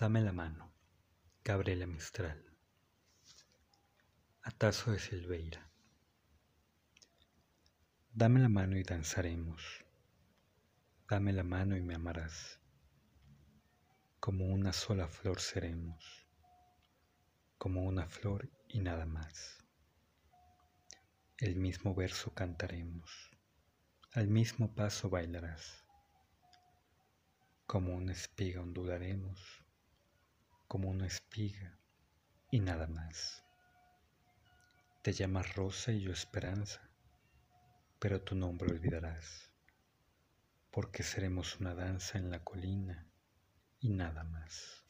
Dame la mano, Gabriela Mistral. Atazo de Silveira. Dame la mano y danzaremos. Dame la mano y me amarás. Como una sola flor seremos. Como una flor y nada más. El mismo verso cantaremos. Al mismo paso bailarás. Como una espiga ondularemos como una espiga y nada más. Te llamas Rosa y yo Esperanza, pero tu nombre olvidarás, porque seremos una danza en la colina y nada más.